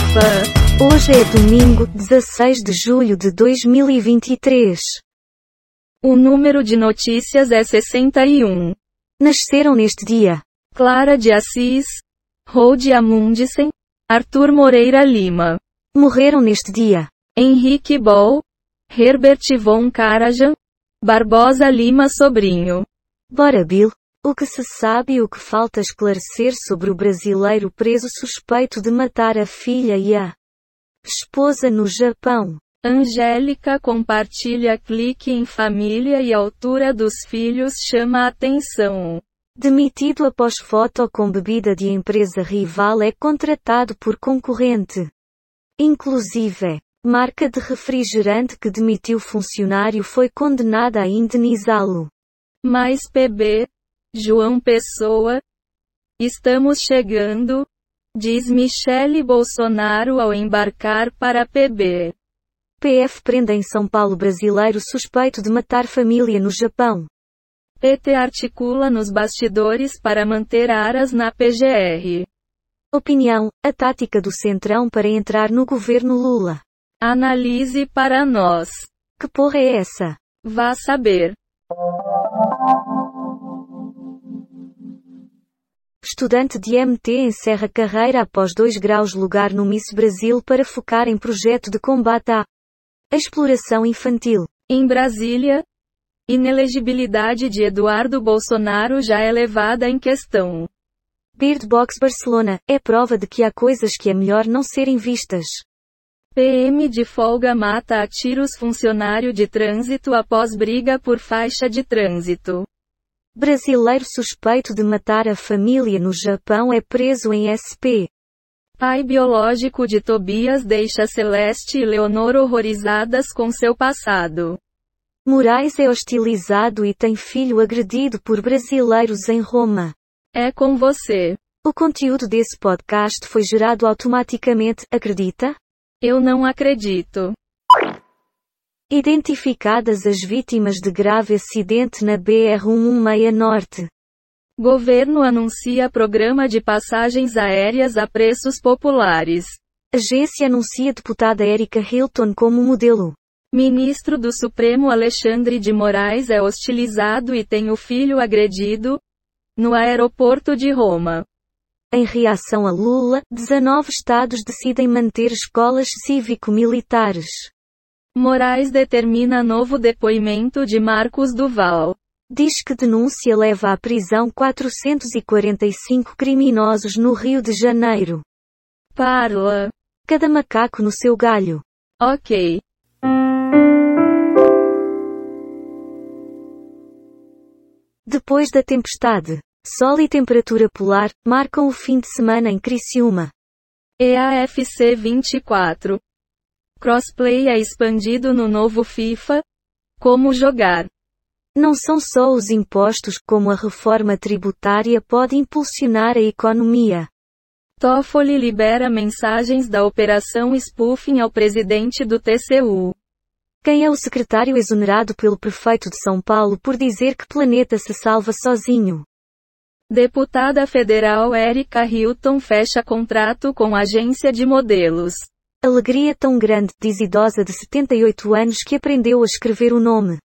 Alfa. Hoje é domingo, 16 de julho de 2023. O número de notícias é 61. Nasceram neste dia Clara de Assis, Rode Amundsen, Arthur Moreira Lima. Morreram neste dia Henrique Boll, Herbert von Karajan, Barbosa Lima Sobrinho. Bora Bill. O que se sabe e o que falta esclarecer sobre o brasileiro preso suspeito de matar a filha e a esposa no Japão. Angélica compartilha clique em família e altura dos filhos chama a atenção. Demitido após foto com bebida de empresa rival é contratado por concorrente. Inclusive, marca de refrigerante que demitiu funcionário foi condenada a indenizá-lo. Mais PB, João Pessoa. Estamos chegando, diz Michele Bolsonaro ao embarcar para PB. PF prende em São Paulo brasileiro suspeito de matar família no Japão. PT articula nos bastidores para manter aras na PGR. Opinião: a tática do Centrão para entrar no governo Lula. Analise para nós. Que porra é essa? Vá saber. Estudante de MT encerra carreira após 2 graus lugar no Miss Brasil para focar em projeto de combate à exploração infantil. Em Brasília, inelegibilidade de Eduardo Bolsonaro já é levada em questão. Bird Box Barcelona é prova de que há coisas que é melhor não serem vistas. PM de folga mata a tiros funcionário de trânsito após briga por faixa de trânsito. Brasileiro suspeito de matar a família no Japão é preso em SP. Pai biológico de Tobias deixa Celeste e Leonor horrorizadas com seu passado. Moraes é hostilizado e tem filho agredido por brasileiros em Roma. É com você. O conteúdo desse podcast foi gerado automaticamente, acredita? Eu não acredito. Identificadas as vítimas de grave acidente na BR-116 Norte. Governo anuncia programa de passagens aéreas a preços populares. Agência anuncia deputada Erika Hilton como modelo. Ministro do Supremo Alexandre de Moraes é hostilizado e tem o filho agredido no aeroporto de Roma. Em reação a Lula, 19 estados decidem manter escolas cívico-militares. Moraes determina novo depoimento de Marcos Duval. Diz que denúncia leva à prisão 445 criminosos no Rio de Janeiro. Parla. Cada macaco no seu galho. Ok. Depois da tempestade, sol e temperatura polar marcam o fim de semana em Criciúma. EAFC 24. Crossplay é expandido no novo FIFA. Como jogar? Não são só os impostos, como a reforma tributária pode impulsionar a economia. Toffoli libera mensagens da operação spoofing ao presidente do TCU. Quem é o secretário exonerado pelo prefeito de São Paulo por dizer que planeta se salva sozinho? Deputada federal Erika Hilton fecha contrato com agência de modelos. Alegria tão grande, diz idosa de 78 anos que aprendeu a escrever o nome.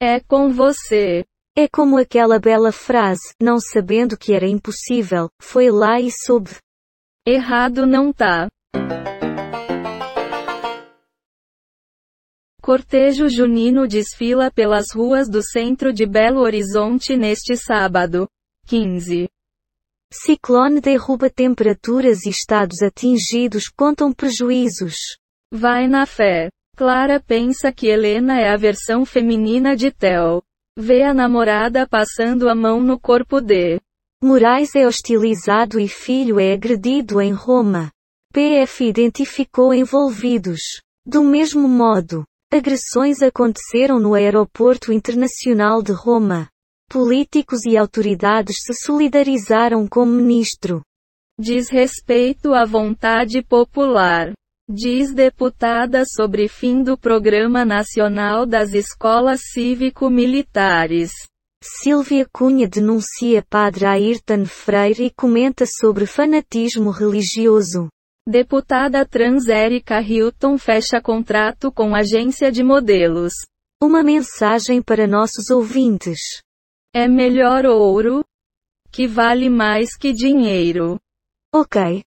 É com você. É como aquela bela frase, não sabendo que era impossível, foi lá e soube. Errado não tá. Cortejo junino desfila pelas ruas do centro de Belo Horizonte neste sábado. 15. Ciclone derruba temperaturas e estados atingidos contam prejuízos. Vai na fé. Clara pensa que Helena é a versão feminina de Theo. Vê a namorada passando a mão no corpo de. Moraes é hostilizado e filho é agredido em Roma. PF identificou envolvidos. Do mesmo modo, agressões aconteceram no Aeroporto Internacional de Roma. Políticos e autoridades se solidarizaram com o ministro. Diz respeito à vontade popular. Diz deputada sobre fim do Programa Nacional das Escolas Cívico-Militares. Silvia Cunha denuncia padre Ayrton Freire e comenta sobre fanatismo religioso. Deputada trans Erika Hilton fecha contrato com agência de modelos. Uma mensagem para nossos ouvintes. É melhor ouro, que vale mais que dinheiro. Ok.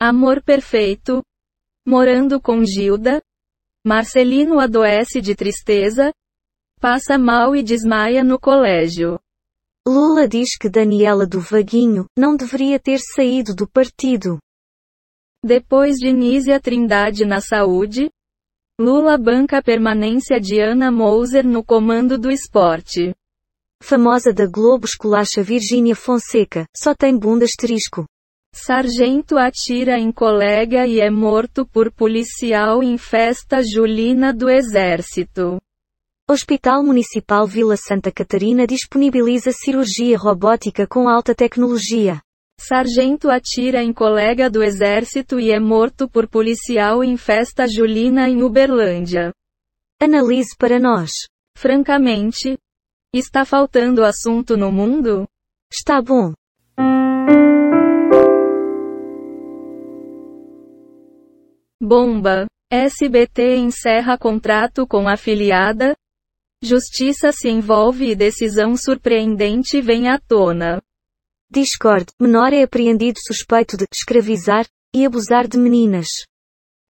Amor perfeito. Morando com Gilda. Marcelino adoece de tristeza. Passa mal e desmaia no colégio. Lula diz que Daniela do Vaguinho não deveria ter saído do partido. Depois de Nízia Trindade na saúde, Lula banca a permanência de Ana Moser no comando do esporte. Famosa da Globo esculacha Virgínia Fonseca, só tem bunda asterisco. Sargento atira em colega e é morto por policial em festa julina do Exército. Hospital Municipal Vila Santa Catarina disponibiliza cirurgia robótica com alta tecnologia. Sargento atira em colega do Exército e é morto por policial em festa julina em Uberlândia. Analise para nós. Francamente, está faltando assunto no mundo? Está bom. Bomba. SBT encerra contrato com afiliada. Justiça se envolve e decisão surpreendente vem à tona. Discord. Menor é apreendido suspeito de escravizar e abusar de meninas.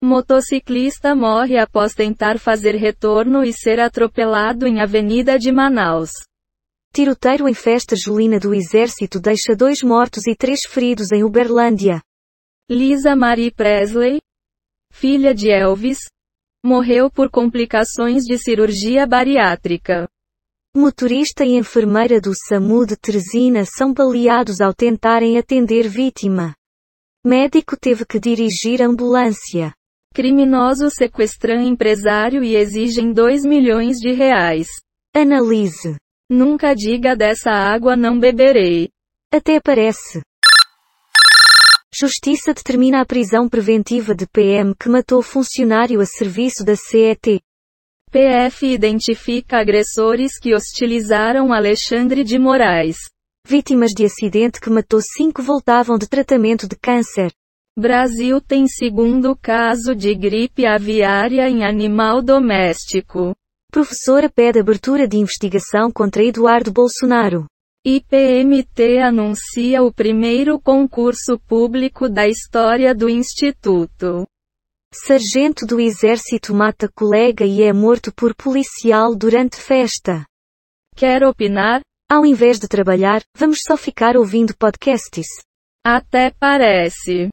Motociclista morre após tentar fazer retorno e ser atropelado em Avenida de Manaus. Tiroteiro em festa julina do Exército deixa dois mortos e três feridos em Uberlândia. Lisa Marie Presley, filha de Elvis, morreu por complicações de cirurgia bariátrica. Motorista e enfermeira do SAMU de Teresina são baleados ao tentarem atender vítima. Médico teve que dirigir ambulância. Criminosos sequestram empresário e exigem 2 milhões de reais. Analise. Nunca diga dessa água não beberei. Até parece. Justiça determina a prisão preventiva de PM que matou funcionário a serviço da CET. PF identifica agressores que hostilizaram Alexandre de Moraes. Vítimas de acidente que matou cinco voltavam de tratamento de câncer. Brasil tem segundo caso de gripe aviária em animal doméstico. Professora pede abertura de investigação contra Eduardo Bolsonaro. IPMT anuncia o primeiro concurso público da história do Instituto. Sargento do Exército mata colega e é morto por policial durante festa. Quer opinar? Ao invés de trabalhar, vamos só ficar ouvindo podcasts. Até parece.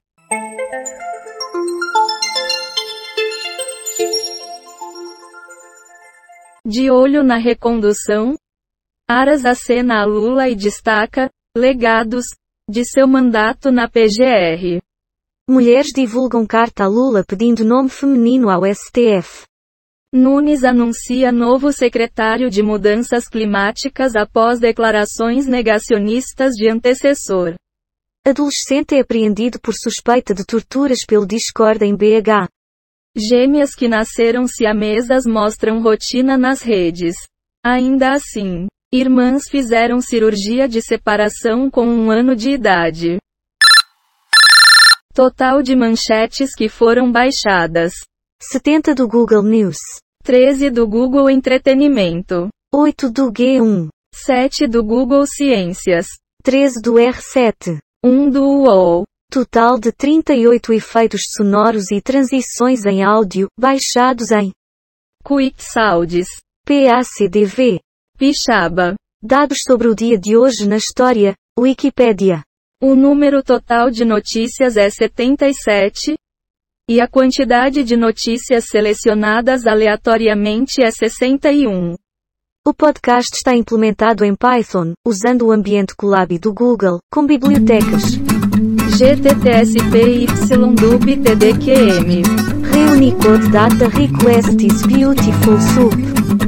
De olho na recondução, Aras acena a Lula e destaca, legados, de seu mandato na PGR. Mulheres divulgam carta a Lula pedindo nome feminino ao STF. Nunes anuncia novo secretário de Mudanças Climáticas após declarações negacionistas de antecessor. Adolescente é apreendido por suspeita de torturas pelo Discord em BH. Gêmeas que nasceram siamesas mostram rotina nas redes. Ainda assim, irmãs fizeram cirurgia de separação com um ano de idade. Total de manchetes que foram baixadas: 70 do Google News, 13 do Google Entretenimento, 8 do G1, 7 do Google Ciências, 13 do R7, 1 do UOL. Total de 38 efeitos sonoros e transições em áudio, baixados em Quick Sounds, PACDV. Pixaba. Dados sobre o dia de hoje na história, Wikipédia. O número total de notícias é 77. E a quantidade de notícias selecionadas aleatoriamente é 61. O podcast está implementado em Python, usando o ambiente Colab do Google, com bibliotecas. GTTSPYDUB-TDQM. Reunicode Data Request is Beautiful Soup.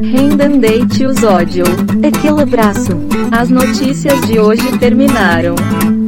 Rendandate os ódio. Aquele abraço. As notícias de hoje terminaram.